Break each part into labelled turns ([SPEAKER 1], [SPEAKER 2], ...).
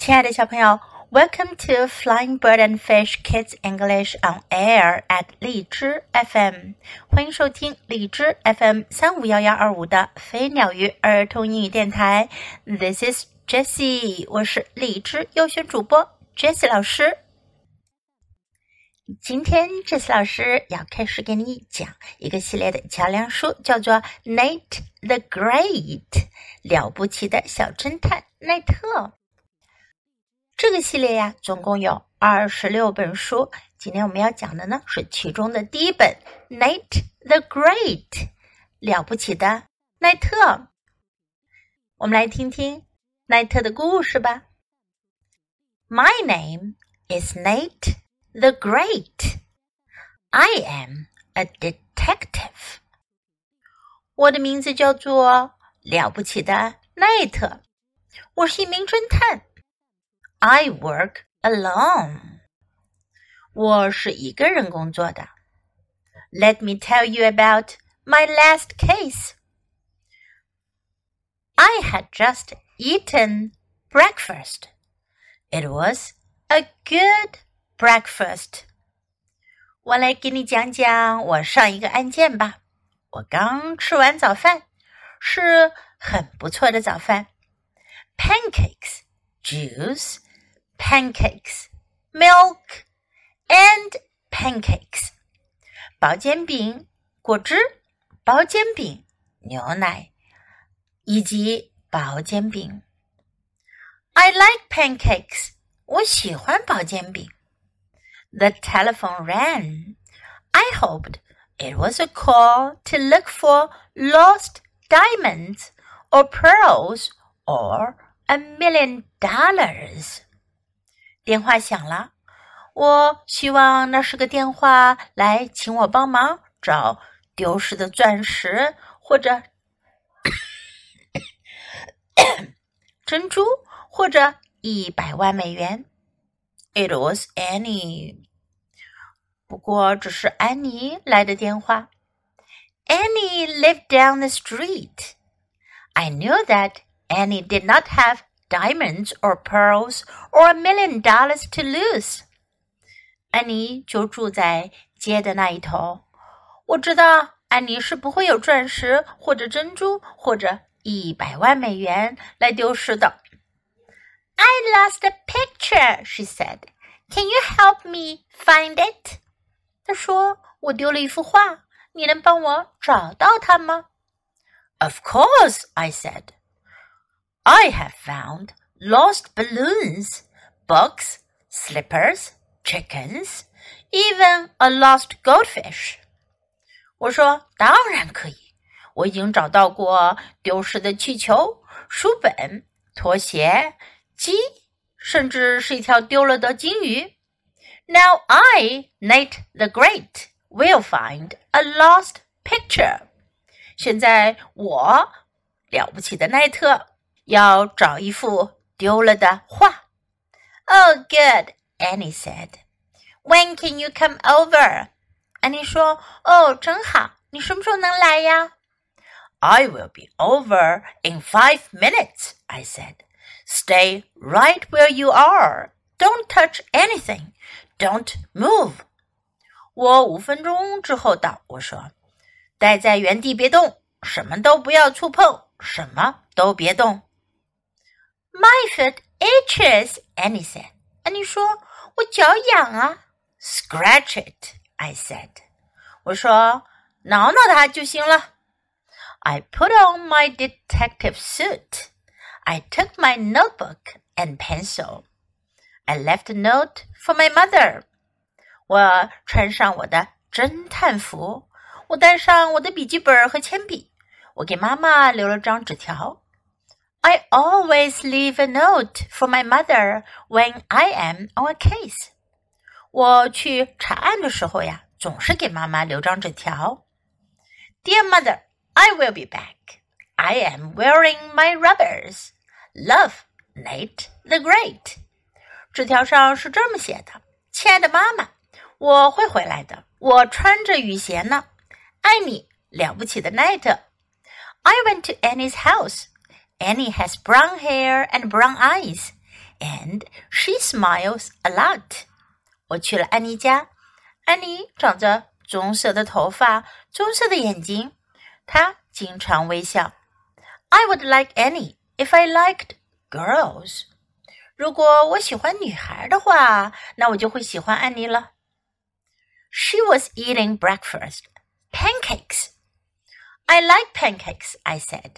[SPEAKER 1] 亲爱的小朋友，Welcome to Flying Bird and Fish Kids English on Air at 荔枝 FM，欢迎收听荔枝 FM 三五幺幺二五的飞鸟鱼儿童英语电台。This is Jessie，我是荔枝优选主播 Jessie 老师。今天 Jessie 老师要开始给你讲一个系列的桥梁书，叫做《Nate the Great》，了不起的小侦探奈特。这个系列呀，总共有二十六本书。今天我们要讲的呢，是其中的第一本《Nate the Great》，了不起的奈特。我们来听听奈特的故事吧。My name is Nate the Great. I am a detective. 我的名字叫做了不起的奈特，我是一名侦探。I work alone. 我是一个人工作的。Let me tell you about my last case. I had just eaten breakfast. It was a good breakfast. 我来给你讲讲我上一个案件吧。我刚吃完早饭，是很不错的早饭。Pancakes, juice pancakes, milk, and pancakes. 薄煎饼、果汁、薄煎饼、牛奶以及薄煎饼。I like pancakes. 我喜欢薄煎饼。The telephone rang. I hoped it was a call to look for lost diamonds or pearls or a million dollars. 电话响了，我希望那是个电话来请我帮忙找丢失的钻石或者珍珠，或者一百万美元。It was Annie，不过只是安妮来的电话。Annie lived down the street. I knew that Annie did not have diamonds or pearls or a million dollars to lose。安妮就住在街的那一头。我知道安妮是不会有钻石或者珍珠或者一百万美元来丢失的。I lost a picture, she said. Can you help me find it? 她说：“我丢了一幅画，你能帮我找到它吗？” Of course, I said. I have found lost balloons, books, slippers, chickens, even a lost goldfish. 我说当然可以，我已经找到过丢失的气球、书本、拖鞋、鸡，甚至是一条丢了的金鱼。Now I, Nate the Great, will find a lost picture. 现在我了不起的奈特 要找一幅丢了的画。Oh, good, Annie said. When can you come over? 安妮说：“哦，真好，你什么时候能来呀？”I will be over in five minutes, I said. Stay right where you are. Don't touch anything. Don't move. 我五分钟之后到，我说，待在原地别动，什么都不要触碰，什么都别动。 my foot itches, Annie said. 安妮说：“我脚痒啊。” Scratch it, I said. 我说：“挠挠它就行了。” I put on my detective suit. I took my notebook and pencil. I left a note for my mother. 我穿上我的侦探服，我带上我的笔记本和铅笔，我给妈妈留了张纸条。 I always leave a note for my mother when I am on a case. 我去查案的时候呀，总是给妈妈留张纸条。Dear mother, I will be back. I am wearing my rubbers. Love, Nate the Great. 纸条上是这么写的：亲爱的妈妈，我会回来的。我穿着雨鞋呢。爱你，了不起的奈特。I went to Annie's house. Annie has brown hair and brown eyes. and she smiles a lot. 我去了安妮家，安妮长着棕色的头发，棕色的眼睛，她经常微笑。I would like Annie if I liked girls. 如果我喜欢女孩的话，那我就会喜欢安妮了。She was eating breakfast, pancakes. I like pancakes, I said.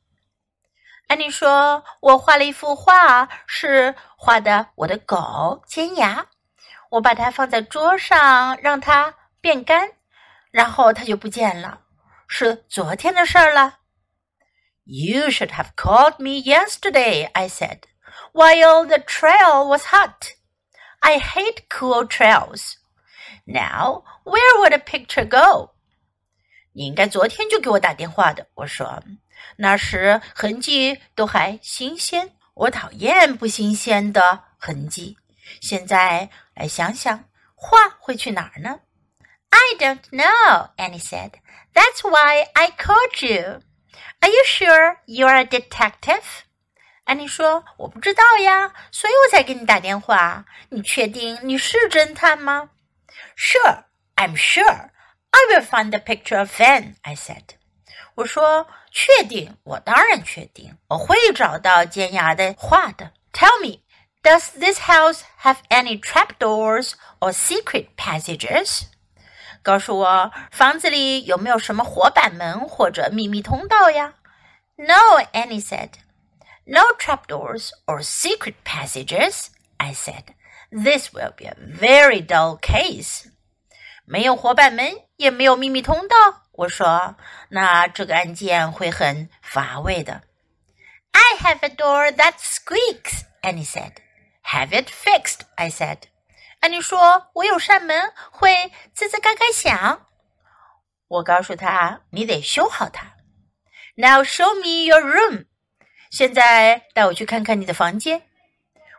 [SPEAKER 1] 安妮说：“我画了一幅画，是画的我的狗尖牙。我把它放在桌上，让它变干，然后它就不见了。是昨天的事儿了。” You should have called me yesterday, I said, while the trail was hot. I hate cool trails. Now, where would a picture go? 你应该昨天就给我打电话的。我说， 那时痕迹都还新鲜。我讨厌不新鲜的痕迹。现在来想想，画会去哪儿呢？I don't know, Annie said. That's why I called you. Are you sure you are a detective? 安妮说：“我不知道呀，所以我才给你打电话。你确定你是侦探吗？” Sure, I'm sure. I will find the picture of Van. I said. 我说：“确定，我当然确定，我会找到尖牙的画的。” Tell me, does this house have any trapdoors or secret passages? 告诉我，房子里有没有什么活板门或者秘密通道呀？No, Annie said. No trapdoors or secret passages, I said. This will be a very dull case. 没有活板门，也没有秘密通道。 我说：“那这个案件会很乏味的。” I have a door that squeaks, Annie said, "Have it fixed," I said. 安妮说：“我有扇门会吱吱嘎嘎响。”我告诉他：“你得修好它。” Now show me your room. 现在带我去看看你的房间。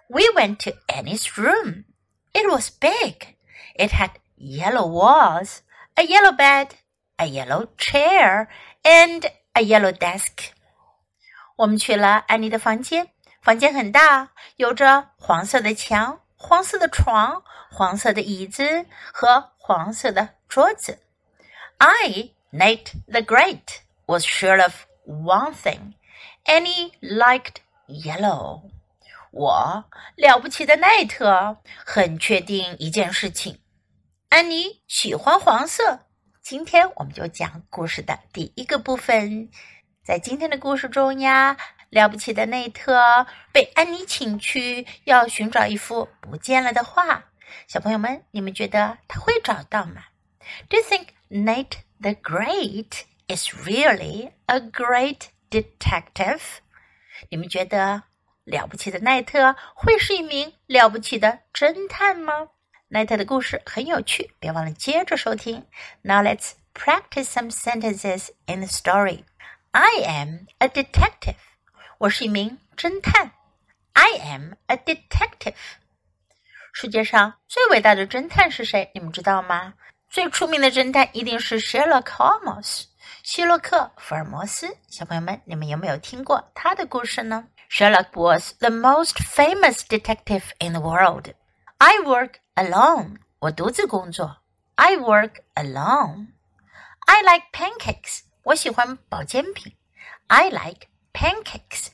[SPEAKER 1] We went to Annie's room. It was big. It had yellow walls, a yellow bed, a yellow chair, and a yellow desk. 我们去了安妮的房间，房间很大，有着黄色的墙。黄色的床、黄色的椅子和黄色的桌子。I, Nate the Great, was sure of one thing. Annie liked yellow. 我了不起的奈特很确定一件事情：安妮喜欢黄色。 今天我们就讲故事的第一个部分。在今天的故事中呀。了不起的内特被安妮请去，要寻找一幅不见了的画。小朋友们，你们觉得他会找到吗？Do you think Nate the Great is really a great detective？你们觉得了不起的奈特会是一名了不起的侦探吗？奈特的故事很有趣，别忘了接着收听。Now let's practice some sentences in the story. I am a detective. 我是一名侦探。I am a detective。世界上最伟大的侦探是谁？你们知道吗？最出名的侦探一定是 Sherlock Holmes，希洛克·福尔摩斯。小朋友们，你们有没有听过他的故事呢？Sherlock was the most famous detective in the world. I work alone. 我独自工作。I work alone. I like pancakes. 我喜欢包煎饼。I like pancakes.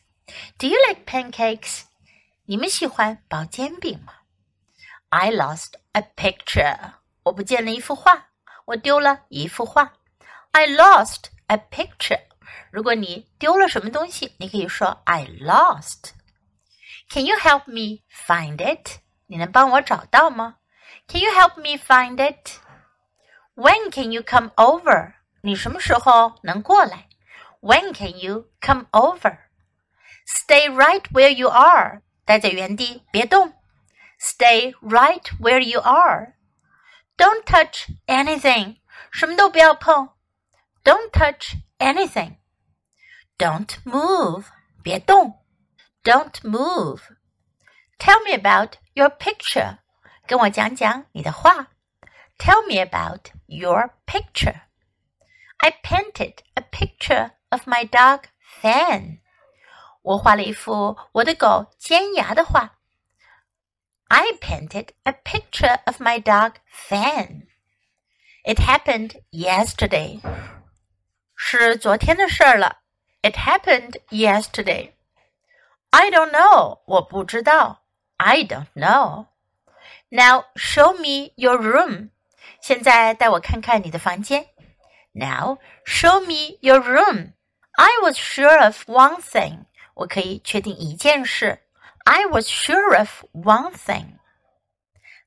[SPEAKER 1] Do you like pancakes? 你们喜欢包煎饼吗？I lost a picture. 我不见了一幅画，我丢了一幅画。I lost a picture. 如果你丢了什么东西，你可以说 I lost. Can you help me find it? 你能帮我找到吗？Can you help me find it? When can you come over? 你什么时候能过来？when can you come over? Stay right where you are. 待在原地，别动。 Stay right where you are. Don't touch anything. 什么都不要碰。Don't touch anything. Don't move. 别动。Don't move. Tell me about your picture. 跟我讲讲你的画。Tell me about your picture. I painted a picture of my dog Fang. 我画了一幅我的狗尖牙的画。I painted a picture of my dog Fang. It happened yesterday. 是昨天的事儿了。It happened yesterday. I don't know. 我不知道。I don't know. Now show me your room. 现在带我看看你的房间。Now show me your room. I was sure of one thing. 我可以确定一件事。I was sure of one thing.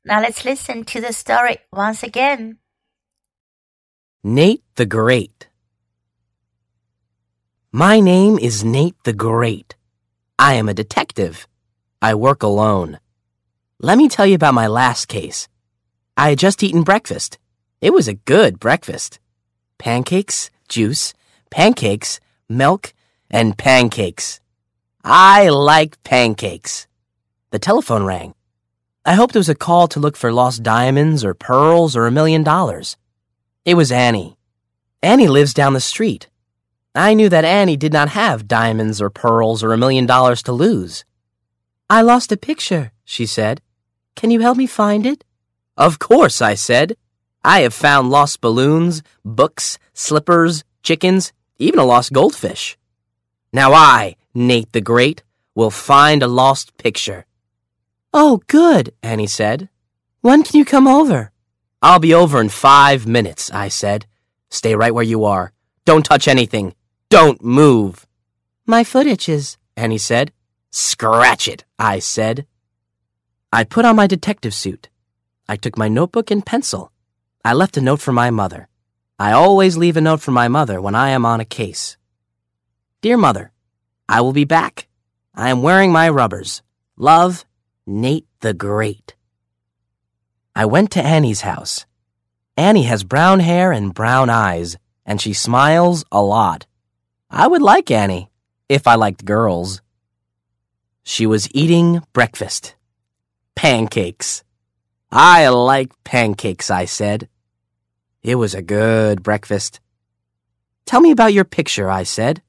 [SPEAKER 1] Now let's listen to the story once again.
[SPEAKER 2] Nate the Great. My name is Nate the Great. I am a detective. I work alone. Let me tell you about my last case. I had just eaten breakfast. It was a good breakfast. Pancakes, juice, pancakes, milk, and pancakes. I like pancakes. The telephone rang. I hoped it was a call to look for lost diamonds or pearls or a million dollars. It was Annie. Annie lives down the street. I knew that Annie did not have diamonds or pearls or a million dollars to lose. I lost a picture, she said. Can you help me find it? Of course, I said. I have found lost balloons, books, slippers, chickens, even a lost goldfish. Now I, Nate the Great, will find a lost picture. Oh, good, Annie said. When can you come over? I'll be over in five minutes, I said. Stay right where you are. Don't touch anything. Don't move. My foot itches, Annie said. Scratch it, I said. I put on my detective suit. I took my notebook and pencil. I left a note for my mother. I always leave a note for my mother when I am on a case. Dear Mother, I will be back. I am wearing my rubbers. Love, Nate the Great. I went to Annie's house. Annie has brown hair and brown eyes, and she smiles a lot. I would like Annie if I liked girls. She was eating breakfast. Pancakes. I like pancakes, I said. It was a good breakfast. Tell me about your picture, I said.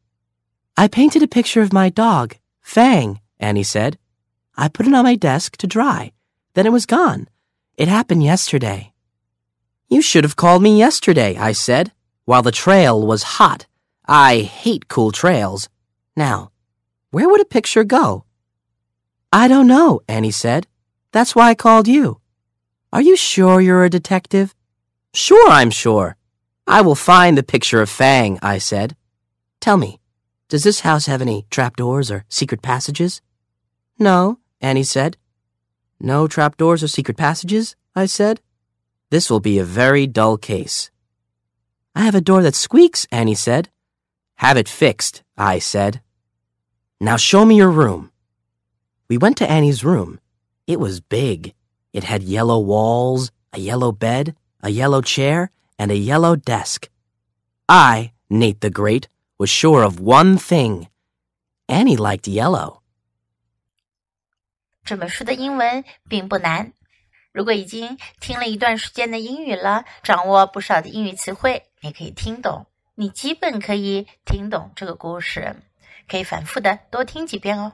[SPEAKER 2] I painted a picture of my dog, Fang, Annie said. I put it on my desk to dry. Then it was gone. It happened yesterday. You should have called me yesterday, I said, while the trail was hot. I hate cool trails. Now, where would a picture go? I don't know, Annie said. That's why I called you. Are you sure you're a detective? Sure, I'm sure. I will find the picture of Fang, I said. Tell me, does this house have any trapdoors or secret passages? No, Annie said. No trapdoors or secret passages? I said. This will be a very dull case. I have a door that squeaks, Annie said. Have it fixed, I said. Now show me your room. We went to Annie's room. It was big. It had yellow walls, a yellow bed, a yellow chair, and a yellow desk. I, Nate the Great, was sure of one thing. Annie liked yellow.
[SPEAKER 1] 这本书的英文并不难。如果已经听了一段时间的英语了，掌握不少的英语词汇，你可以听懂。你基本可以听懂这个故事，可以反复的多听几遍哦。